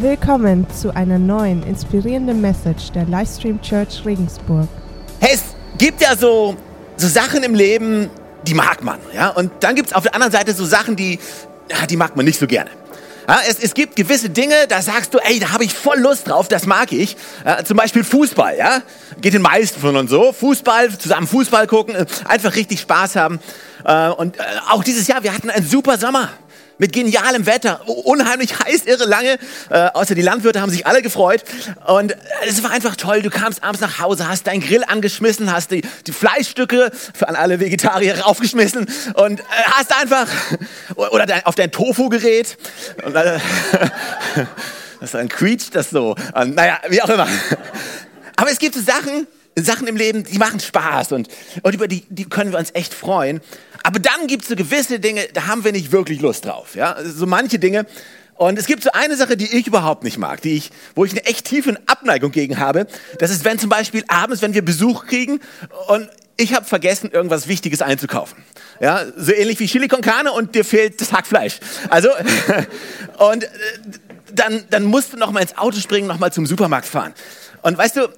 Willkommen zu einer neuen inspirierenden Message der Livestream Church Regensburg. Hey, es gibt ja so, so Sachen im Leben, die mag man. Ja? Und dann gibt es auf der anderen Seite so Sachen, die, die mag man nicht so gerne. Ja, es, es gibt gewisse Dinge, da sagst du, ey, da habe ich voll Lust drauf, das mag ich. Ja, zum Beispiel Fußball, ja. Geht den meisten von uns so. Fußball, zusammen Fußball gucken, äh, einfach richtig Spaß haben. Äh, und äh, auch dieses Jahr, wir hatten einen super Sommer mit genialem Wetter, unheimlich heiß, irre lange. Äh, außer die Landwirte haben sich alle gefreut. Und es war einfach toll. Du kamst abends nach Hause, hast deinen Grill angeschmissen, hast die, die Fleischstücke für alle Vegetarier raufgeschmissen und äh, hast einfach, oder dein, auf dein Tofu-Gerät. Äh, das dann quietscht das so. Und, naja, wie auch immer. Aber es gibt so Sachen, Sachen im Leben, die machen Spaß und, und über die, die können wir uns echt freuen. Aber dann gibt es so gewisse Dinge, da haben wir nicht wirklich Lust drauf. Ja? So manche Dinge. Und es gibt so eine Sache, die ich überhaupt nicht mag, die ich, wo ich eine echt tiefe Abneigung gegen habe. Das ist, wenn zum Beispiel abends, wenn wir Besuch kriegen und ich habe vergessen, irgendwas Wichtiges einzukaufen. Ja, so ähnlich wie Chili con Carne und dir fehlt das Hackfleisch. Also, und äh, dann, dann musst du noch mal ins Auto springen, noch mal zum Supermarkt fahren. Und weißt du,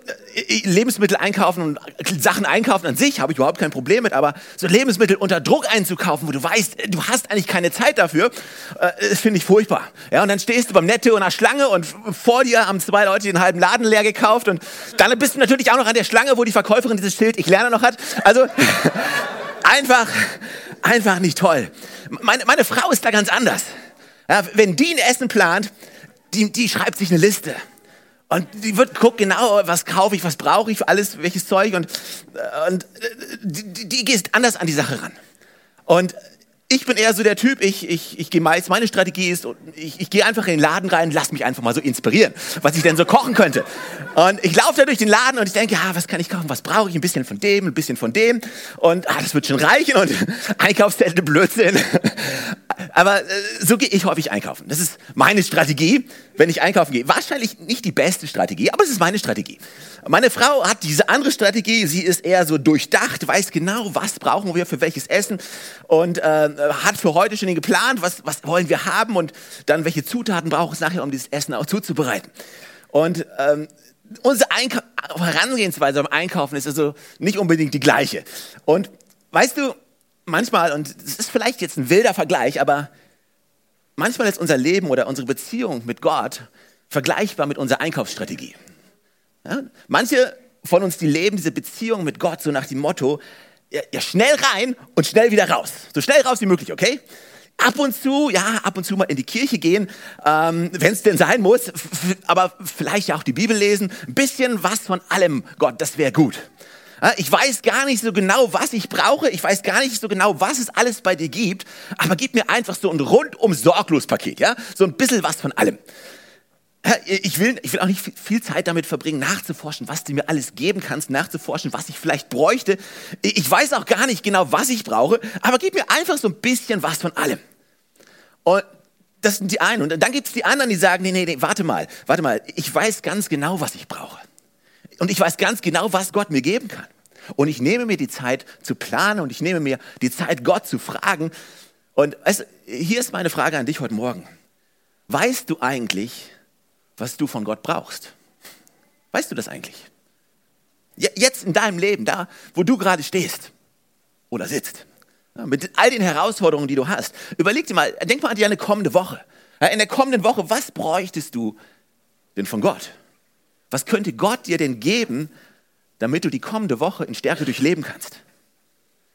Lebensmittel einkaufen und Sachen einkaufen an sich habe ich überhaupt kein Problem mit, aber so Lebensmittel unter Druck einzukaufen, wo du weißt, du hast eigentlich keine Zeit dafür, äh, das finde ich furchtbar. Ja, und dann stehst du beim Netto in einer Schlange und vor dir haben zwei Leute den halben Laden leer gekauft und dann bist du natürlich auch noch an der Schlange, wo die Verkäuferin dieses Schild Ich lerne noch hat. Also einfach, einfach nicht toll. Meine, meine Frau ist da ganz anders. Ja, wenn die ein Essen plant, die, die schreibt sich eine Liste. Und die wird guckt genau, was kaufe ich, was brauche ich für alles, welches Zeug. Und, und die, die geht anders an die Sache ran. Und ich bin eher so der Typ, ich, ich, ich gehe meist, meine Strategie ist, ich, ich gehe einfach in den Laden rein, lass mich einfach mal so inspirieren, was ich denn so kochen könnte. Und ich laufe da durch den Laden und ich denke, ja, was kann ich kochen, was brauche ich, ein bisschen von dem, ein bisschen von dem. Und ah, das wird schon reichen und Einkaufszettel, Blödsinn. Aber äh, so gehe ich häufig einkaufen. Das ist meine Strategie, wenn ich einkaufen gehe. Wahrscheinlich nicht die beste Strategie, aber es ist meine Strategie. Meine Frau hat diese andere Strategie. Sie ist eher so durchdacht, weiß genau, was brauchen wir für welches Essen und äh, hat für heute schon geplant, was, was wollen wir haben und dann welche Zutaten braucht es nachher, um dieses Essen auch zuzubereiten. Und ähm, unsere Einka Herangehensweise beim Einkaufen ist also nicht unbedingt die gleiche. Und weißt du, manchmal, und es ist vielleicht jetzt ein wilder Vergleich, aber manchmal ist unser Leben oder unsere Beziehung mit Gott vergleichbar mit unserer Einkaufsstrategie. Ja? Manche von uns, die leben diese Beziehung mit Gott so nach dem Motto, ja, ja, schnell rein und schnell wieder raus. So schnell raus wie möglich, okay? Ab und zu, ja, ab und zu mal in die Kirche gehen, ähm, wenn es denn sein muss, aber vielleicht ja auch die Bibel lesen. Ein bisschen was von allem, Gott, das wäre gut. Ich weiß gar nicht so genau, was ich brauche. Ich weiß gar nicht so genau, was es alles bei dir gibt. Aber gib mir einfach so ein rundum sorglos Paket, ja? So ein bisschen was von allem. Ich will, ich will auch nicht viel Zeit damit verbringen, nachzuforschen, was du mir alles geben kannst, nachzuforschen, was ich vielleicht bräuchte. Ich weiß auch gar nicht genau, was ich brauche, aber gib mir einfach so ein bisschen was von allem. Und das sind die einen. Und dann gibt es die anderen, die sagen, nee, nee, nee, warte mal, warte mal, ich weiß ganz genau, was ich brauche. Und ich weiß ganz genau, was Gott mir geben kann. Und ich nehme mir die Zeit zu planen und ich nehme mir die Zeit, Gott zu fragen. Und weißt, hier ist meine Frage an dich heute Morgen. Weißt du eigentlich, was du von Gott brauchst? Weißt du das eigentlich? Jetzt in deinem Leben, da, wo du gerade stehst oder sitzt, mit all den Herausforderungen, die du hast, überleg dir mal, denk mal an deine kommende Woche. In der kommenden Woche, was bräuchtest du denn von Gott? Was könnte Gott dir denn geben, damit du die kommende Woche in Stärke durchleben kannst?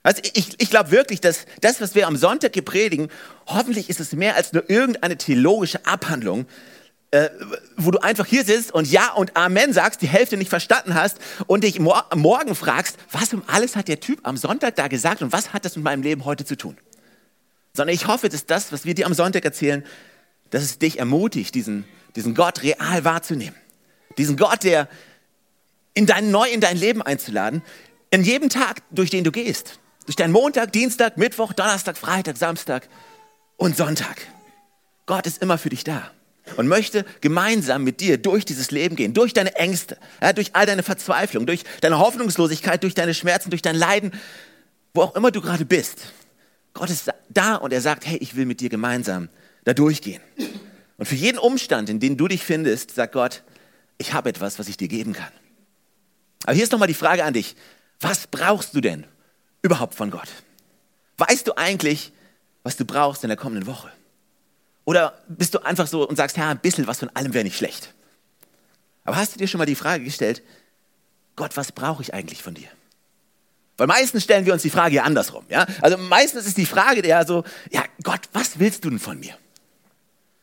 Also ich, ich glaube wirklich, dass das, was wir am Sonntag hier predigen, hoffentlich ist es mehr als nur irgendeine theologische Abhandlung, äh, wo du einfach hier sitzt und Ja und Amen sagst, die Hälfte nicht verstanden hast und dich mor morgen fragst, was um alles hat der Typ am Sonntag da gesagt und was hat das mit meinem Leben heute zu tun? Sondern ich hoffe, dass das, was wir dir am Sonntag erzählen, dass es dich ermutigt, diesen, diesen Gott real wahrzunehmen. Diesen Gott, der in dein, neu in dein Leben einzuladen, in jedem Tag, durch den du gehst. Durch deinen Montag, Dienstag, Mittwoch, Donnerstag, Freitag, Samstag und Sonntag. Gott ist immer für dich da und möchte gemeinsam mit dir durch dieses Leben gehen, durch deine Ängste, ja, durch all deine Verzweiflung, durch deine Hoffnungslosigkeit, durch deine Schmerzen, durch dein Leiden, wo auch immer du gerade bist. Gott ist da und er sagt, hey, ich will mit dir gemeinsam da durchgehen. Und für jeden Umstand, in dem du dich findest, sagt Gott, ich habe etwas, was ich dir geben kann. Aber hier ist nochmal die Frage an dich. Was brauchst du denn überhaupt von Gott? Weißt du eigentlich, was du brauchst in der kommenden Woche? Oder bist du einfach so und sagst, ja, ein bisschen was von allem wäre nicht schlecht? Aber hast du dir schon mal die Frage gestellt, Gott, was brauche ich eigentlich von dir? Weil meistens stellen wir uns die Frage ja andersrum. Ja? Also meistens ist die Frage ja so, ja Gott, was willst du denn von mir?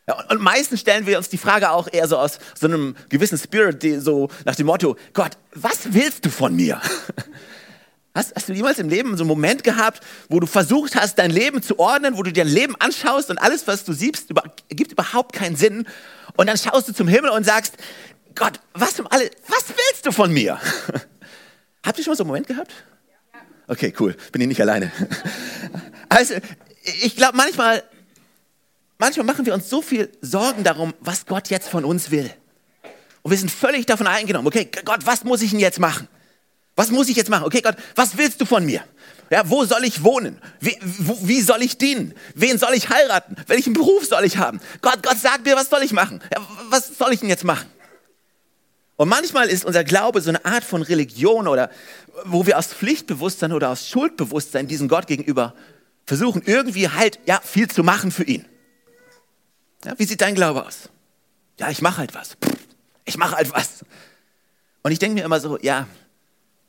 Ja, und, und, meistens stellen wir uns die Frage auch eher so aus so einem gewissen Spirit, die, so nach dem Motto, Gott, was willst du von mir? Hast, hast, du jemals im Leben so einen Moment gehabt, wo du versucht hast, dein Leben zu ordnen, wo du dir dein Leben anschaust und alles, was du siehst, über, gibt überhaupt keinen Sinn? Und dann schaust du zum Himmel und sagst, Gott, was um alle, was willst du von mir? Habt ihr schon mal so einen Moment gehabt? Okay, cool, bin ich nicht alleine. Also, ich glaube, manchmal, manchmal machen wir uns so viel Sorgen darum, was Gott jetzt von uns will. Und wir sind völlig davon eingenommen, okay, Gott, was muss ich denn jetzt machen? Was muss ich jetzt machen? Okay, Gott, was willst du von mir? Ja, wo soll ich wohnen? Wie, wo, wie soll ich dienen? Wen soll ich heiraten? Welchen Beruf soll ich haben? Gott, Gott, sag mir, was soll ich machen? Ja, was soll ich denn jetzt machen? Und manchmal ist unser Glaube so eine Art von Religion oder wo wir aus Pflichtbewusstsein oder aus Schuldbewusstsein diesen Gott gegenüber versuchen, irgendwie halt ja viel zu machen für ihn. Ja, wie sieht dein Glaube aus? Ja, ich mache halt was. Ich mache halt was. Und ich denke mir immer so, ja,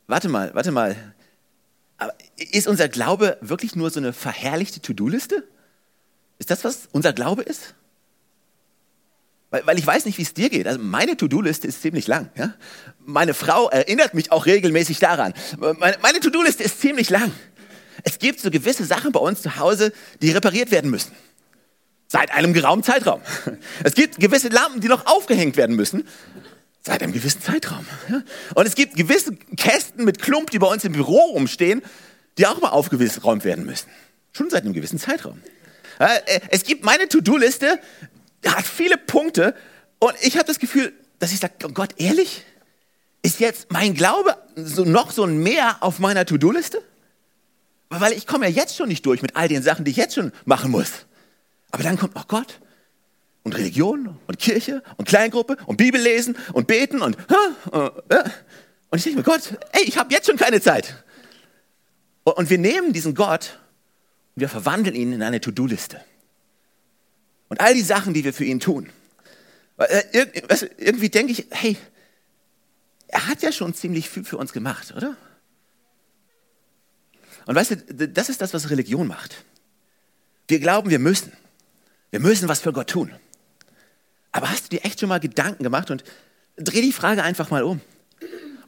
warte mal, warte mal. Aber ist unser Glaube wirklich nur so eine verherrlichte To-Do-Liste? Ist das, was unser Glaube ist? Weil, weil ich weiß nicht, wie es dir geht. Also meine To-Do-Liste ist ziemlich lang. Ja? Meine Frau erinnert mich auch regelmäßig daran. Meine, meine To-Do-Liste ist ziemlich lang. Es gibt so gewisse Sachen bei uns zu Hause, die repariert werden müssen. Seit einem geraumen Zeitraum. Es gibt gewisse Lampen, die noch aufgehängt werden müssen. Seit einem gewissen Zeitraum. Und es gibt gewisse Kästen mit Klump, die bei uns im Büro rumstehen, die auch mal aufgeräumt werden müssen. Schon seit einem gewissen Zeitraum. Äh, es gibt meine To-Do-Liste, hat viele Punkte und ich habe das Gefühl, dass ich sage, oh Gott, ehrlich? Ist jetzt mein Glaube so noch so ein Mehr auf meiner To-Do-Liste? Weil ich komme ja jetzt schon nicht durch mit all den Sachen, die ich jetzt schon machen muss. Aber dann kommt noch Gott und Religion und Kirche und Kleingruppe und Bibel lesen und beten und äh, und ich denke mir, Gott, ey, ich habe jetzt schon keine Zeit. Und wir nehmen diesen Gott und wir verwandeln ihn in eine To-Do-Liste. Und all die Sachen, die wir für ihn tun. Äh, irgendwie denke ich, hey, er hat ja schon ziemlich viel für uns gemacht, oder? Und weißt du, das ist das, was Religion macht. Wir glauben, wir müssen. Wir müssen was für Gott tun. Aber hast du dir echt schon mal Gedanken gemacht und dreh die Frage einfach mal um.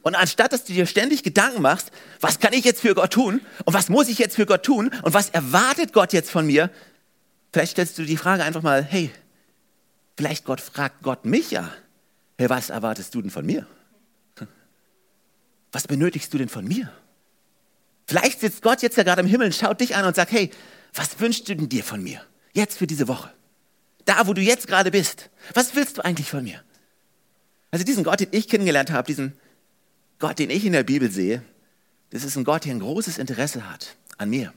Und anstatt dass du dir ständig Gedanken machst, was kann ich jetzt für Gott tun und was muss ich jetzt für Gott tun und was erwartet Gott jetzt von mir, vielleicht stellst du die Frage einfach mal, hey, vielleicht Gott fragt Gott mich ja, hey, was erwartest du denn von mir? Was benötigst du denn von mir? Vielleicht sitzt Gott jetzt ja gerade im Himmel und schaut dich an und sagt, hey, was wünschst du denn dir von mir? Jetzt für diese Woche da, wo du jetzt gerade bist. Was willst du eigentlich von mir? Also diesen Gott, den ich kennengelernt habe, diesen Gott, den ich in der Bibel sehe, das ist ein Gott, der ein großes Interesse hat an mir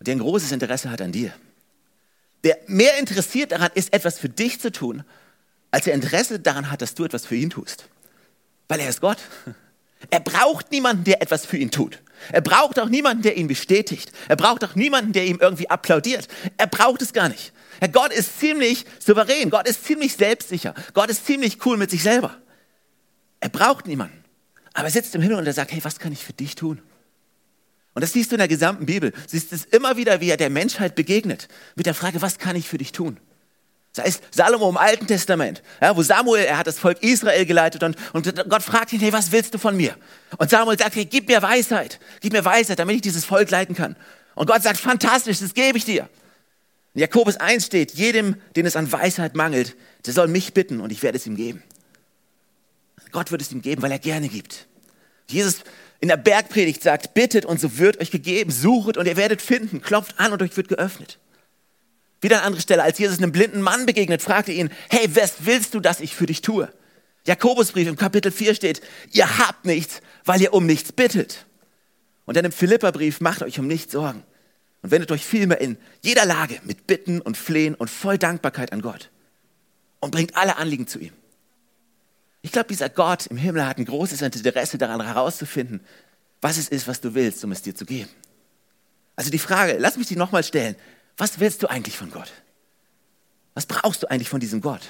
und der ein großes Interesse hat an dir. Der mehr interessiert daran ist, etwas für dich zu tun, als er Interesse daran hat, dass du etwas für ihn tust. Weil er ist Gott. Er braucht niemanden, der etwas für ihn tut. Er braucht auch niemanden, der ihn bestätigt. Er braucht auch niemanden, der ihm irgendwie applaudiert. Er braucht es gar nicht. Herr Gott ist ziemlich souverän, Gott ist ziemlich selbstsicher, Gott ist ziemlich cool mit sich selber. Er braucht niemanden. Aber er sitzt im Himmel und er sagt, hey, was kann ich für dich tun? Und das siehst du in der gesamten Bibel. Du siehst es immer wieder, wie er der Menschheit begegnet. Mit der Frage, was kann ich für dich tun? Sei es Salomo im Alten Testament, ja, wo Samuel, er hat das Volk Israel geleitet und, und Gott fragt ihn, hey, was willst du von mir? Und Samuel sagt, hey, gib mir Weisheit, gib mir Weisheit, damit ich dieses Volk leiten kann. Und Gott sagt, fantastisch, das gebe ich dir. In Jakobus 1 steht, jedem, den es an Weisheit mangelt, der soll mich bitten und ich werde es ihm geben. Gott wird es ihm geben, weil er gerne gibt. Jesus in der Bergpredigt sagt, bittet und so wird euch gegeben, suchet und ihr werdet finden, klopft an und euch wird geöffnet. Wieder an andere Stelle, als Jesus einem blinden Mann begegnet, fragte ihn, hey, was willst du, dass ich für dich tue? Jakobusbrief im Kapitel 4 steht, ihr habt nichts, weil ihr um nichts bittet. Und dann im Philipperbrief, macht euch um nichts Sorgen und wendet euch vielmehr in jeder Lage mit Bitten und Flehen und voll Dankbarkeit an Gott. und bringt alle Anliegen zu ihm. Ich glaube, dieser Gott im Himmel hat ein großes Interesse daran herauszufinden, was es ist, was du willst, um es dir zu geben. Also die Frage, lass mich die nochmal stellen. Was willst du eigentlich von Gott? Was brauchst du eigentlich von diesem Gott?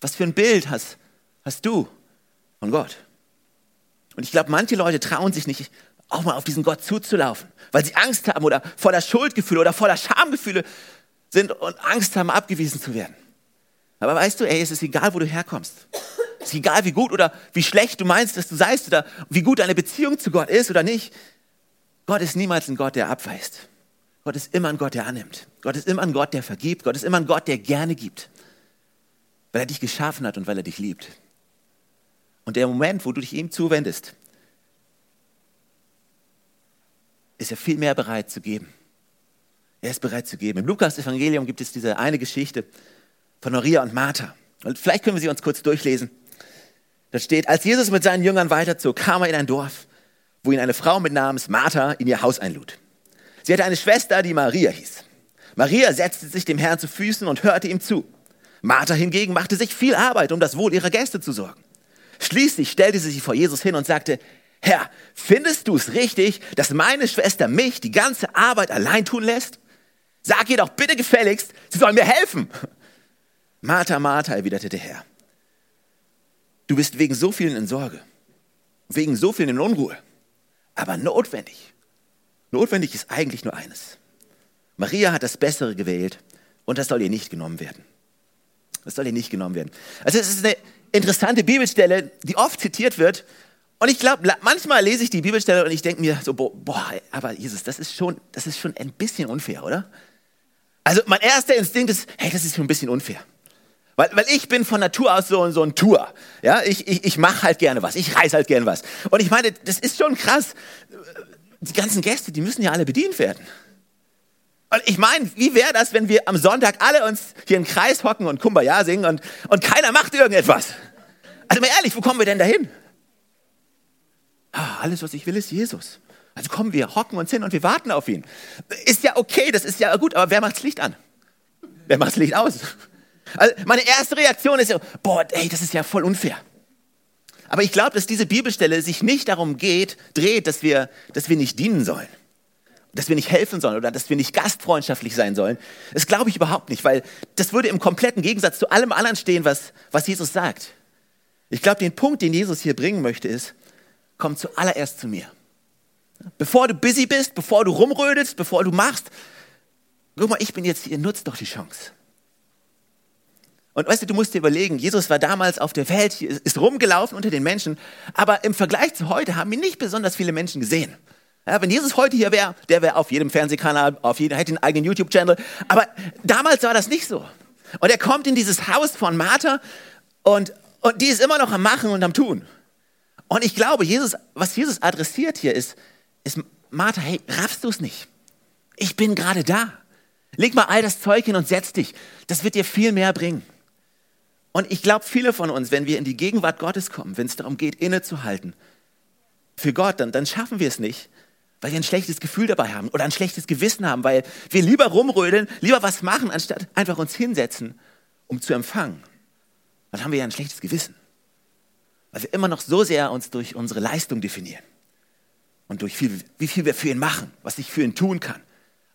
Was für ein Bild hast, hast du von Gott? Und ich glaube, manche Leute trauen sich nicht, auch mal auf diesen Gott zuzulaufen, weil sie Angst haben oder voller Schuldgefühle oder voller Schamgefühle sind und Angst haben, abgewiesen zu werden. Aber weißt du, ey, es ist egal, wo du herkommst. Es ist egal, wie gut oder wie schlecht du meinst, dass du seist oder wie gut deine Beziehung zu Gott ist oder nicht. Gott ist niemals ein Gott, der abweist. Gott ist immer ein Gott, der annimmt. Gott ist immer ein Gott, der vergibt. Gott ist immer ein Gott, der gerne gibt. Weil er dich geschaffen hat und weil er dich liebt. Und der Moment, wo du dich ihm zuwendest, ist er viel mehr bereit zu geben. Er ist bereit zu geben. Im Lukas-Evangelium gibt es diese eine Geschichte von Maria und Martha. Und vielleicht können wir sie uns kurz durchlesen. Da steht, als Jesus mit seinen Jüngern weiterzog, kam er in ein Dorf, wo ihn eine Frau mit Namens Martha in ihr Haus einlud. Sie hatte eine Schwester, die Maria hieß. Maria setzte sich dem Herrn zu Füßen und hörte ihm zu. Martha hingegen machte sich viel Arbeit, um das Wohl ihrer Gäste zu sorgen. Schließlich stellte sie sich vor Jesus hin und sagte, Herr, findest du es richtig, dass meine Schwester mich die ganze Arbeit allein tun lässt? Sag ihr doch bitte gefälligst, sie soll mir helfen. Martha, Martha, erwiderte der Herr, du bist wegen so vielen in Sorge, wegen so vielen in Unruhe, aber notwendig. Notwendig ist eigentlich nur eines. Maria hat das Bessere gewählt und das soll ihr nicht genommen werden. Das soll ihr nicht genommen werden. Also es ist eine interessante Bibelstelle, die oft zitiert wird. Und ich glaube, manchmal lese ich die Bibelstelle und ich denke mir so, boah, aber Jesus, das ist schon, das ist schon ein bisschen unfair, oder? Also mein erster Instinkt ist, hey, das ist schon ein bisschen unfair. Weil, weil ich bin von Natur aus so, so ein Tour. Ja, ich, ich, ich mache halt gerne was. Ich reise halt gerne was. Und ich meine, das ist schon krass. Die ganzen Gäste, die müssen ja alle bedient werden. Und ich meine, wie wäre das, wenn wir am Sonntag alle uns hier im Kreis hocken und Kumbaya singen und, und keiner macht irgendetwas? Also mal ehrlich, wo kommen wir denn dahin? Ah, alles, was ich will, ist Jesus. Also kommen wir, hocken uns hin und wir warten auf ihn. Ist ja okay, das ist ja gut, aber wer macht das Licht an? Wer macht das Licht aus? Also meine erste Reaktion ist so, boah, ey, das ist ja voll unfair. Aber ich glaube, dass diese Bibelstelle sich nicht darum geht, dreht, dass wir, dass wir nicht dienen sollen dass wir nicht helfen sollen oder dass wir nicht gastfreundschaftlich sein sollen. Das glaube ich überhaupt nicht, weil das würde im kompletten Gegensatz zu allem anderen stehen, was, was Jesus sagt. Ich glaube, den Punkt, den Jesus hier bringen möchte, ist, komm zuallererst zu mir. Bevor du busy bist, bevor du rumrödelst, bevor du machst, guck mal, ich bin jetzt hier, nutz doch die Chance. Und weißt du, du musst dir überlegen, Jesus war damals auf der Welt, ist rumgelaufen unter den Menschen, aber im Vergleich zu heute haben ihn nicht besonders viele Menschen gesehen. Ja, wenn Jesus heute hier wäre, der wäre auf jedem Fernsehkanal, auf jedem, hätte einen eigenen YouTube-Channel. Aber damals war das nicht so. Und er kommt in dieses Haus von Martha und, und die ist immer noch am Machen und am Tun. Und ich glaube, Jesus, was Jesus adressiert hier ist, ist Martha, hey, raffst du es nicht? Ich bin gerade da. Leg mal all das Zeug hin und setz dich. Das wird dir viel mehr bringen. Und ich glaube, viele von uns, wenn wir in die Gegenwart Gottes kommen, wenn es darum geht, innezuhalten, für Gott, dann, dann schaffen wir es nicht, weil wir ein schlechtes Gefühl dabei haben oder ein schlechtes Gewissen haben, weil wir lieber rumrödeln, lieber was machen, anstatt einfach uns hinsetzen, um zu empfangen. Dann haben wir ja ein schlechtes Gewissen, weil wir immer noch so sehr uns durch unsere Leistung definieren und durch viel, wie viel wir für ihn machen, was ich für ihn tun kann,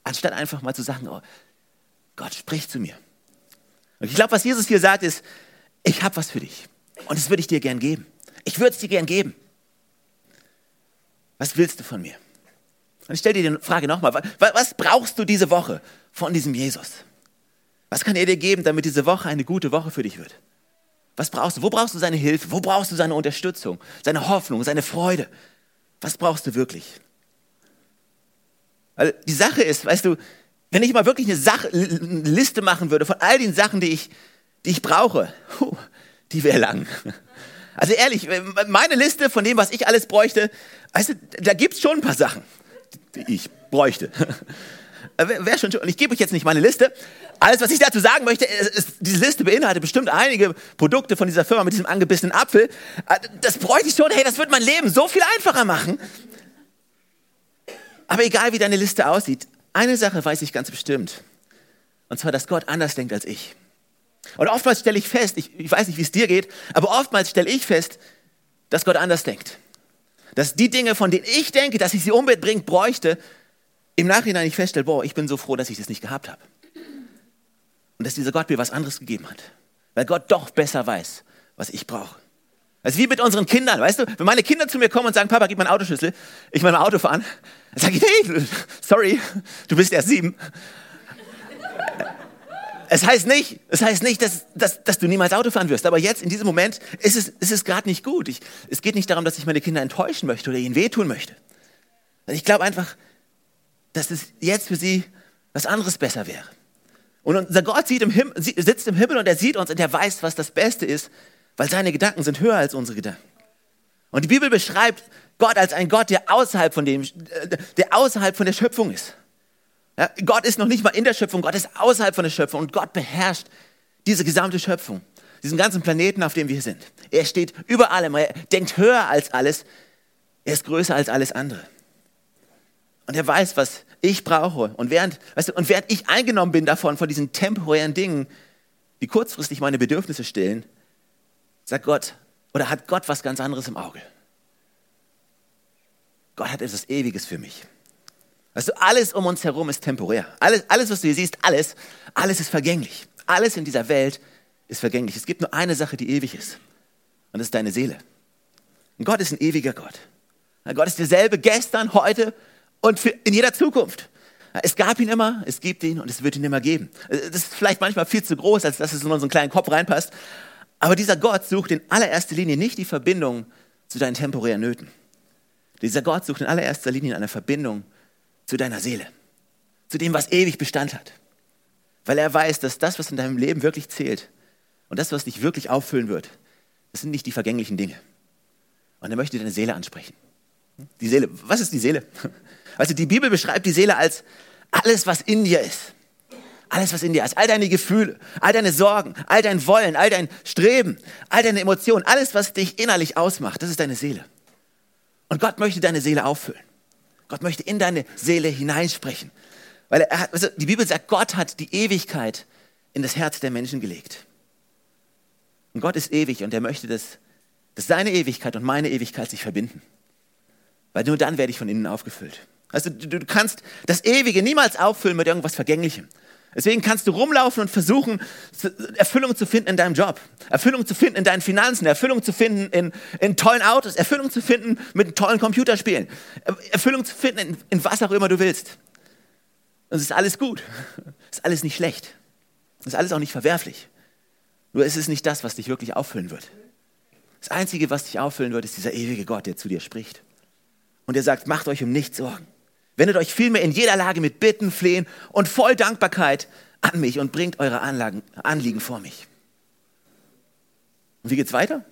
anstatt einfach mal zu sagen, oh, Gott spricht zu mir. Und ich glaube, was Jesus hier sagt, ist, ich habe was für dich und das würde ich dir gern geben. Ich würde es dir gern geben. Was willst du von mir? Und ich stelle dir die Frage nochmal, was brauchst du diese Woche von diesem Jesus? Was kann er dir geben, damit diese Woche eine gute Woche für dich wird? Was brauchst du? Wo brauchst du seine Hilfe? Wo brauchst du seine Unterstützung, seine Hoffnung, seine Freude? Was brauchst du wirklich? Weil die Sache ist, weißt du, wenn ich mal wirklich eine, Sache, eine Liste machen würde von all den Sachen, die ich, die ich brauche, die wäre lang. Also ehrlich, meine Liste von dem, was ich alles bräuchte, weißt du, da gibt es schon ein paar Sachen die ich bräuchte. Wäre schon, und ich gebe euch jetzt nicht meine Liste. Alles, was ich dazu sagen möchte, ist, ist, diese Liste beinhaltet bestimmt einige Produkte von dieser Firma mit diesem angebissenen Apfel. Äh, das bräuchte ich schon. Hey, das wird mein Leben so viel einfacher machen. Aber egal, wie deine Liste aussieht, eine Sache weiß ich ganz bestimmt. Und zwar, dass Gott anders denkt als ich. Und oftmals stelle ich fest, ich, ich weiß nicht, wie es dir geht, aber oftmals stelle ich fest, dass Gott anders denkt. Dass die Dinge, von denen ich denke, dass ich sie unbedingt bräuchte, im Nachhinein ich feststelle, boah, ich bin so froh, dass ich das nicht gehabt habe. Und dass dieser Gott mir was anderes gegeben hat. Weil Gott doch besser weiß, was ich brauche. Also wie mit unseren Kindern, weißt du? Wenn meine Kinder zu mir kommen und sagen, Papa, gib mir einen Autoschlüssel, ich will mein Auto fahren, dann sage ich, hey, sorry, du bist erst sieben. Es heißt nicht, es heißt nicht dass, dass, dass du niemals Auto fahren wirst, aber jetzt in diesem Moment ist es, ist es gerade nicht gut. Ich, es geht nicht darum, dass ich meine Kinder enttäuschen möchte oder ihnen wehtun möchte. Ich glaube einfach, dass es jetzt für sie was anderes besser wäre. Und unser Gott im Himmel, sitzt im Himmel und er sieht uns und er weiß, was das Beste ist, weil seine Gedanken sind höher als unsere Gedanken. Und die Bibel beschreibt Gott als ein Gott, der außerhalb von dem, der außerhalb von der Schöpfung ist. Ja, Gott ist noch nicht mal in der Schöpfung, Gott ist außerhalb von der Schöpfung und Gott beherrscht diese gesamte Schöpfung, diesen ganzen Planeten, auf dem wir sind. Er steht über allem, er denkt höher als alles, er ist größer als alles andere. Und er weiß, was ich brauche. Und während, weißt du, und während ich eingenommen bin davon, von diesen temporären Dingen, die kurzfristig meine Bedürfnisse stillen, sagt Gott, oder hat Gott was ganz anderes im Auge. Gott hat etwas Ewiges für mich. Weißt du, alles um uns herum ist temporär. Alles, alles, was du hier siehst, alles, alles ist vergänglich. Alles in dieser Welt ist vergänglich. Es gibt nur eine Sache, die ewig ist. Und das ist deine Seele. Und Gott ist ein ewiger Gott. Gott ist derselbe gestern, heute und in jeder Zukunft. Es gab ihn immer, es gibt ihn und es wird ihn immer geben. Das ist vielleicht manchmal viel zu groß, als dass es in unseren kleinen Kopf reinpasst. Aber dieser Gott sucht in allererster Linie nicht die Verbindung zu deinen temporären Nöten. Dieser Gott sucht in allererster Linie eine Verbindung zu deiner Seele, zu dem, was ewig Bestand hat. Weil er weiß, dass das, was in deinem Leben wirklich zählt und das, was dich wirklich auffüllen wird, das sind nicht die vergänglichen Dinge. Und er möchte deine Seele ansprechen. Die Seele, was ist die Seele? Also die Bibel beschreibt die Seele als alles, was in dir ist. Alles, was in dir ist. All deine Gefühle, all deine Sorgen, all dein Wollen, all dein Streben, all deine Emotionen, alles, was dich innerlich ausmacht, das ist deine Seele. Und Gott möchte deine Seele auffüllen. Gott möchte in deine Seele hineinsprechen. Weil er hat, also die Bibel sagt, Gott hat die Ewigkeit in das Herz der Menschen gelegt. Und Gott ist ewig und er möchte, dass, dass seine Ewigkeit und meine Ewigkeit sich verbinden. Weil nur dann werde ich von innen aufgefüllt. Also du, du kannst das Ewige niemals auffüllen mit irgendwas Vergänglichem. Deswegen kannst du rumlaufen und versuchen, Erfüllung zu finden in deinem Job, Erfüllung zu finden in deinen Finanzen, Erfüllung zu finden in, in tollen Autos, Erfüllung zu finden mit tollen Computerspielen, Erfüllung zu finden in, in was auch immer du willst. Und es ist alles gut, es ist alles nicht schlecht, es ist alles auch nicht verwerflich. Nur ist es nicht das, was dich wirklich auffüllen wird. Das Einzige, was dich auffüllen wird, ist dieser ewige Gott, der zu dir spricht. Und er sagt, macht euch um nichts Sorgen. Wendet euch vielmehr in jeder Lage mit Bitten, Flehen und voll Dankbarkeit an mich und bringt eure Anlagen, Anliegen vor mich. Und wie geht's weiter?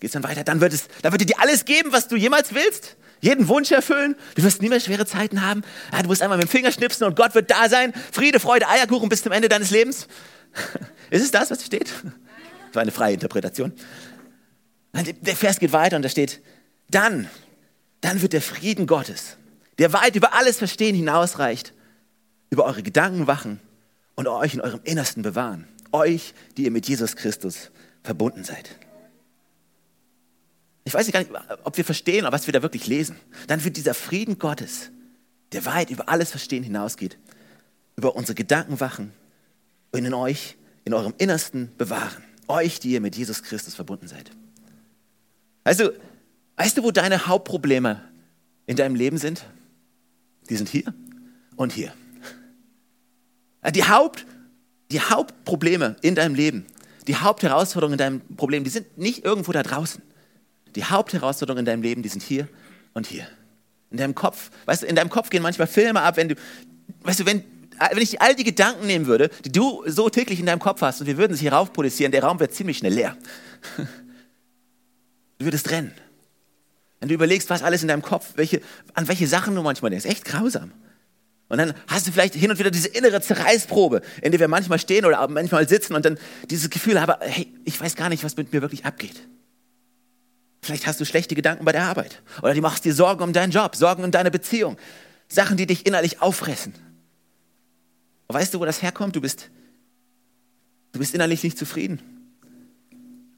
Geht's dann weiter? Dann wird es, dann wird dir alles geben, was du jemals willst. Jeden Wunsch erfüllen. Du wirst nie mehr schwere Zeiten haben. Ja, du musst einmal mit dem Finger schnipsen und Gott wird da sein. Friede, Freude, Eierkuchen bis zum Ende deines Lebens. Ist es das, was steht? Das war eine freie Interpretation. Der Vers geht weiter und da steht, dann, dann wird der Frieden Gottes, der weit über alles Verstehen hinausreicht, über eure Gedanken wachen und euch in eurem Innersten bewahren. Euch, die ihr mit Jesus Christus verbunden seid. Ich weiß gar nicht, ob wir verstehen, was wir da wirklich lesen. Dann wird dieser Frieden Gottes, der weit über alles Verstehen hinausgeht, über unsere Gedanken wachen und in euch, in eurem Innersten bewahren. Euch, die ihr mit Jesus Christus verbunden seid. Also, weißt du, wo deine Hauptprobleme in deinem Leben sind? Die sind hier und hier. Die, Haupt, die Hauptprobleme in deinem Leben, die Hauptherausforderungen in deinem Problem, die sind nicht irgendwo da draußen. Die Hauptherausforderungen in deinem Leben, die sind hier und hier. In deinem Kopf, weißt du, in deinem Kopf gehen manchmal Filme ab, wenn du, weißt du, wenn, wenn ich all die Gedanken nehmen würde, die du so täglich in deinem Kopf hast und wir würden sie hier raufpolizieren, der Raum wird ziemlich schnell leer. Du würdest rennen. Wenn du überlegst, was alles in deinem Kopf, welche, an welche Sachen du manchmal denkst, echt grausam. Und dann hast du vielleicht hin und wieder diese innere Zerreißprobe, in der wir manchmal stehen oder manchmal sitzen und dann dieses Gefühl haben, hey, ich weiß gar nicht, was mit mir wirklich abgeht. Vielleicht hast du schlechte Gedanken bei der Arbeit oder du machst dir Sorgen um deinen Job, Sorgen um deine Beziehung, Sachen, die dich innerlich auffressen. Und weißt du, wo das herkommt? Du bist, Du bist innerlich nicht zufrieden.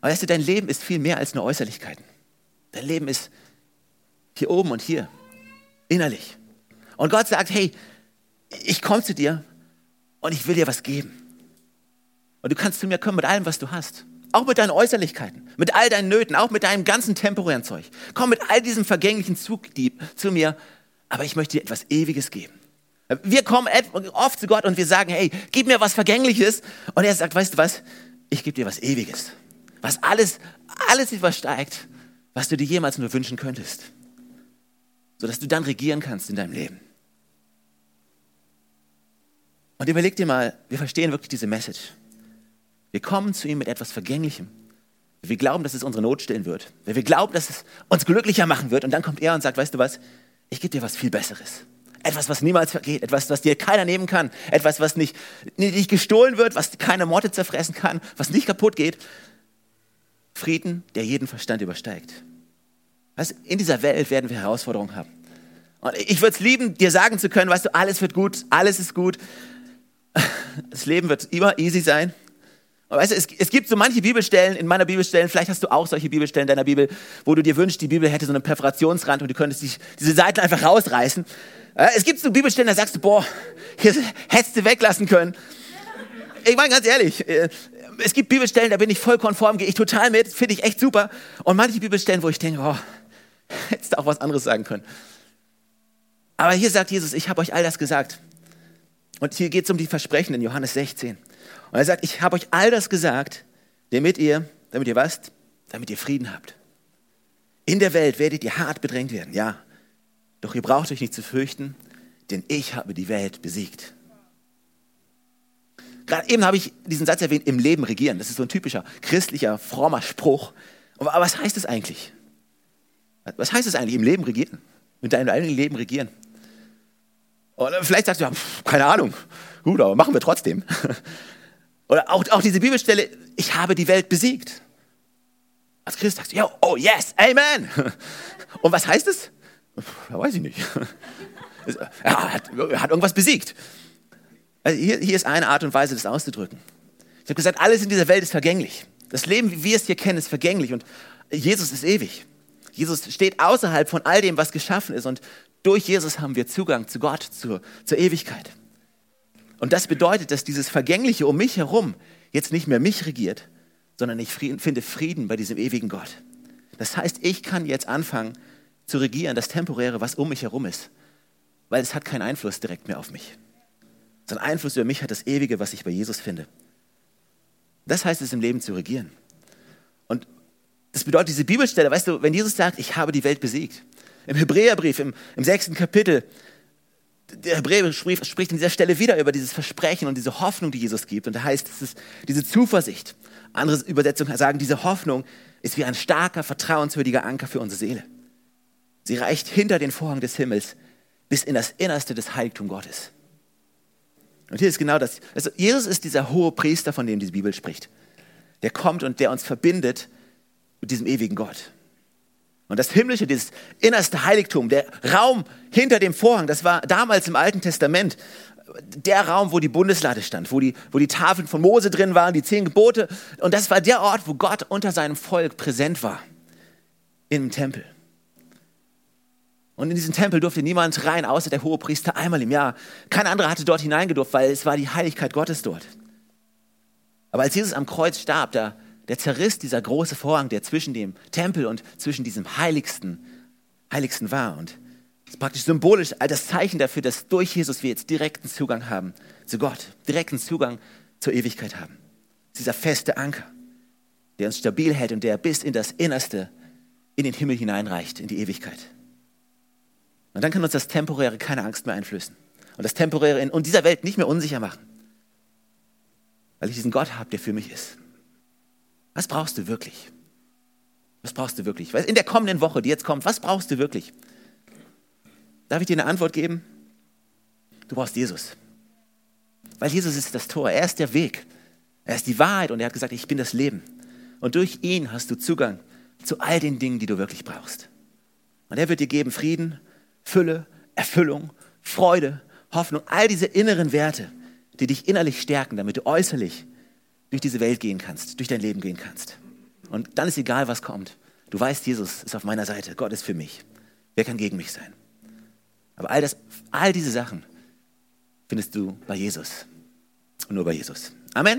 Aber weißt du, dein Leben ist viel mehr als nur Äußerlichkeiten. Dein Leben ist hier oben und hier, innerlich. Und Gott sagt, hey, ich komme zu dir und ich will dir was geben. Und du kannst zu mir kommen mit allem, was du hast. Auch mit deinen Äußerlichkeiten, mit all deinen Nöten, auch mit deinem ganzen temporären Zeug. Komm mit all diesem vergänglichen Zugdieb zu mir, aber ich möchte dir etwas Ewiges geben. Wir kommen oft zu Gott und wir sagen, hey, gib mir was Vergängliches. Und er sagt, weißt du was? Ich gebe dir was Ewiges. Was alles, alles übersteigt, was du dir jemals nur wünschen könntest. Sodass du dann regieren kannst in deinem Leben. Und überleg dir mal, wir verstehen wirklich diese Message. Wir kommen zu ihm mit etwas Vergänglichem. Wir glauben, dass es unsere Not stillen wird. Wir glauben, dass es uns glücklicher machen wird. Und dann kommt er und sagt, weißt du was, ich gebe dir was viel Besseres. Etwas, was niemals vergeht. Etwas, was dir keiner nehmen kann. Etwas, was nicht, nicht gestohlen wird, was keine Morte zerfressen kann, was nicht kaputt geht. Frieden, der jeden Verstand übersteigt. Also in dieser Welt werden wir Herausforderungen haben. Und ich würde es lieben, dir sagen zu können, weißt du, alles wird gut, alles ist gut. Das Leben wird immer easy sein. Weißt du, es, es, gibt so manche Bibelstellen, in meiner Bibelstellen, vielleicht hast du auch solche Bibelstellen in deiner Bibel, wo du dir wünschst, die Bibel hätte so einen Perforationsrand und du könntest dich, diese Seiten einfach rausreißen. Es gibt so Bibelstellen, da sagst du, boah, hier hättest du weglassen können. Ich meine ganz ehrlich, äh, es gibt Bibelstellen, da bin ich voll konform, gehe ich total mit, finde ich echt super. Und manche Bibelstellen, wo ich denke, oh, hättest du auch was anderes sagen können. Aber hier sagt Jesus, ich habe euch all das gesagt. Und hier geht es um die Versprechen in Johannes 16. Und er sagt, ich habe euch all das gesagt, damit ihr, damit ihr was? Damit ihr Frieden habt. In der Welt werdet ihr hart bedrängt werden, ja. Doch ihr braucht euch nicht zu fürchten, denn ich habe die Welt besiegt. Gerade eben habe ich diesen Satz erwähnt, im Leben regieren. Das ist so ein typischer christlicher, frommer Spruch. Aber was heißt es eigentlich? Was heißt es eigentlich, im Leben regieren? Mit deinem eigenen Leben regieren? Und vielleicht sagst du, ja, keine Ahnung. Gut, aber machen wir trotzdem. Oder auch, auch diese Bibelstelle, ich habe die Welt besiegt. Als Christ sagst du, ja, oh yes, Amen. Und was heißt es? Ja, weiß ich nicht. Er hat, hat irgendwas besiegt. Also hier, hier ist eine Art und Weise, das auszudrücken. Ich habe gesagt, alles in dieser Welt ist vergänglich. Das Leben, wie wir es hier kennen, ist vergänglich und Jesus ist ewig. Jesus steht außerhalb von all dem, was geschaffen ist und durch Jesus haben wir Zugang zu Gott, zur, zur Ewigkeit. Und das bedeutet, dass dieses Vergängliche um mich herum jetzt nicht mehr mich regiert, sondern ich finde Frieden bei diesem ewigen Gott. Das heißt, ich kann jetzt anfangen zu regieren, das Temporäre, was um mich herum ist, weil es hat keinen Einfluss direkt mehr auf mich. Sondern Einfluss über mich hat das Ewige, was ich bei Jesus finde. Das heißt es im Leben zu regieren. Und das bedeutet diese Bibelstelle, weißt du, wenn Jesus sagt, ich habe die Welt besiegt. Im Hebräerbrief, im, im sechsten Kapitel, der Hebräerbrief spricht an dieser Stelle wieder über dieses Versprechen und diese Hoffnung, die Jesus gibt. Und da heißt es diese Zuversicht. Andere Übersetzungen sagen, diese Hoffnung ist wie ein starker, vertrauenswürdiger Anker für unsere Seele. Sie reicht hinter den Vorhang des Himmels bis in das Innerste des Heiligtums Gottes. Und hier ist genau das. Also Jesus ist dieser hohe Priester, von dem die Bibel spricht. Der kommt und der uns verbindet mit diesem ewigen Gott. Und das Himmlische, dieses innerste Heiligtum, der Raum hinter dem Vorhang, das war damals im Alten Testament der Raum, wo die Bundeslade stand, wo die, wo die Tafeln von Mose drin waren, die zehn Gebote. Und das war der Ort, wo Gott unter seinem Volk präsent war. Im Tempel. Und in diesen Tempel durfte niemand rein, außer der hohe Priester einmal im Jahr. Kein anderer hatte dort hineingedurft, weil es war die Heiligkeit Gottes dort. Aber als Jesus am Kreuz starb, da der zerriss dieser große Vorhang, der zwischen dem Tempel und zwischen diesem Heiligsten, Heiligsten war. Und das ist praktisch symbolisch all das Zeichen dafür, dass durch Jesus wir jetzt direkten Zugang haben zu Gott, direkten Zugang zur Ewigkeit haben. Dieser feste Anker, der uns stabil hält und der bis in das Innerste, in den Himmel hineinreicht, in die Ewigkeit. Und dann kann uns das Temporäre keine Angst mehr einflößen. Und das Temporäre in dieser Welt nicht mehr unsicher machen. Weil ich diesen Gott habe, der für mich ist. Was brauchst du wirklich? Was brauchst du wirklich? In der kommenden Woche, die jetzt kommt, was brauchst du wirklich? Darf ich dir eine Antwort geben? Du brauchst Jesus. Weil Jesus ist das Tor, er ist der Weg, er ist die Wahrheit und er hat gesagt, ich bin das Leben. Und durch ihn hast du Zugang zu all den Dingen, die du wirklich brauchst. Und er wird dir geben Frieden, Fülle, Erfüllung, Freude, Hoffnung, all diese inneren Werte, die dich innerlich stärken, damit du äußerlich durch diese Welt gehen kannst, durch dein Leben gehen kannst. Und dann ist egal, was kommt. Du weißt, Jesus ist auf meiner Seite, Gott ist für mich. Wer kann gegen mich sein? Aber all, das, all diese Sachen findest du bei Jesus und nur bei Jesus. Amen.